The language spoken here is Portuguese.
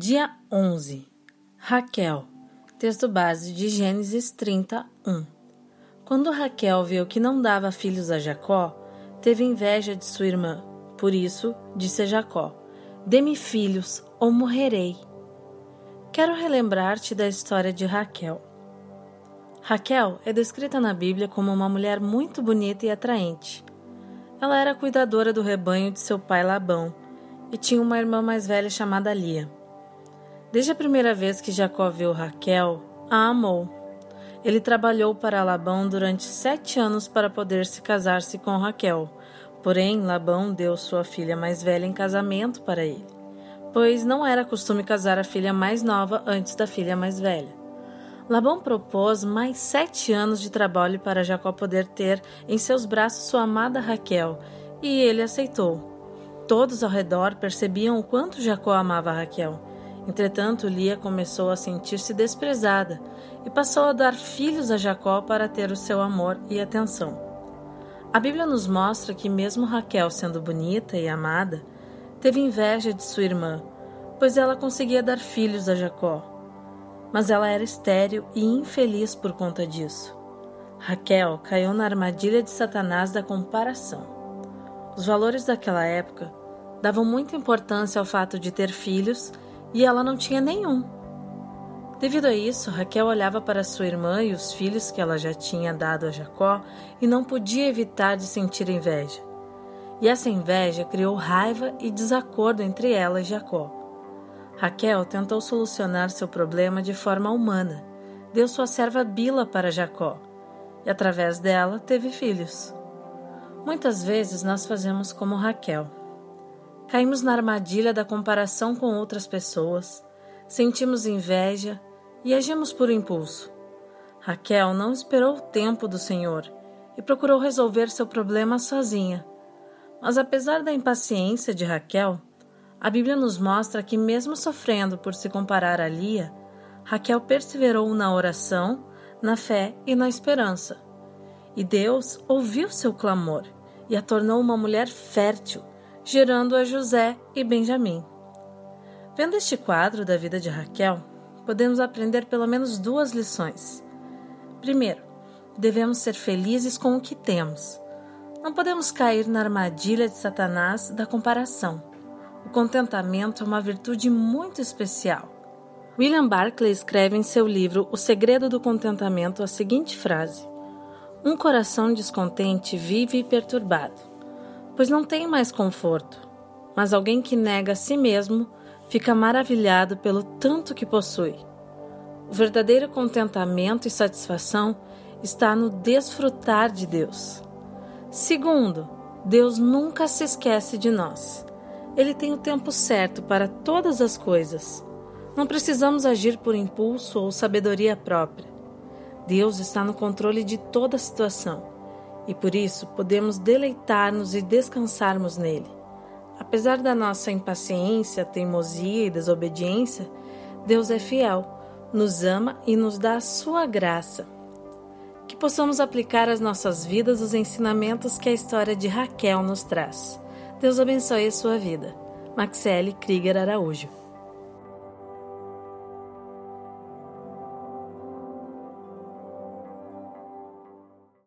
Dia 11. Raquel. Texto base de Gênesis 31. Quando Raquel viu que não dava filhos a Jacó, teve inveja de sua irmã. Por isso, disse a Jacó: Dê-me filhos, ou morrerei. Quero relembrar-te da história de Raquel. Raquel é descrita na Bíblia como uma mulher muito bonita e atraente. Ela era cuidadora do rebanho de seu pai Labão e tinha uma irmã mais velha chamada Lia. Desde a primeira vez que Jacó viu Raquel, a amou. Ele trabalhou para Labão durante sete anos para poder se casar-se com Raquel. Porém, Labão deu sua filha mais velha em casamento para ele, pois não era costume casar a filha mais nova antes da filha mais velha. Labão propôs mais sete anos de trabalho para Jacó poder ter em seus braços sua amada Raquel, e ele aceitou. Todos ao redor percebiam o quanto Jacó amava Raquel Entretanto, Lia começou a sentir-se desprezada e passou a dar filhos a Jacó para ter o seu amor e atenção. A Bíblia nos mostra que, mesmo Raquel sendo bonita e amada, teve inveja de sua irmã, pois ela conseguia dar filhos a Jacó. Mas ela era estéril e infeliz por conta disso. Raquel caiu na armadilha de Satanás da comparação. Os valores daquela época davam muita importância ao fato de ter filhos e ela não tinha nenhum. Devido a isso, Raquel olhava para sua irmã e os filhos que ela já tinha dado a Jacó e não podia evitar de sentir inveja. E essa inveja criou raiva e desacordo entre ela e Jacó. Raquel tentou solucionar seu problema de forma humana. Deu sua serva Bila para Jacó e, através dela, teve filhos. Muitas vezes nós fazemos como Raquel Caímos na armadilha da comparação com outras pessoas, sentimos inveja e agimos por impulso. Raquel não esperou o tempo do Senhor e procurou resolver seu problema sozinha. Mas apesar da impaciência de Raquel, a Bíblia nos mostra que, mesmo sofrendo por se comparar a Lia, Raquel perseverou na oração, na fé e na esperança. E Deus ouviu seu clamor e a tornou uma mulher fértil gerando a José e Benjamim. Vendo este quadro da vida de Raquel, podemos aprender pelo menos duas lições. Primeiro, devemos ser felizes com o que temos. Não podemos cair na armadilha de Satanás da comparação. O contentamento é uma virtude muito especial. William Barclay escreve em seu livro O Segredo do Contentamento a seguinte frase: Um coração descontente vive perturbado pois não tem mais conforto. Mas alguém que nega a si mesmo fica maravilhado pelo tanto que possui. O verdadeiro contentamento e satisfação está no desfrutar de Deus. Segundo, Deus nunca se esquece de nós. Ele tem o tempo certo para todas as coisas. Não precisamos agir por impulso ou sabedoria própria. Deus está no controle de toda a situação e por isso podemos deleitar-nos e descansarmos nele. Apesar da nossa impaciência, teimosia e desobediência, Deus é fiel, nos ama e nos dá a sua graça. Que possamos aplicar às nossas vidas os ensinamentos que a história de Raquel nos traz. Deus abençoe a sua vida. Maxele Krieger Araújo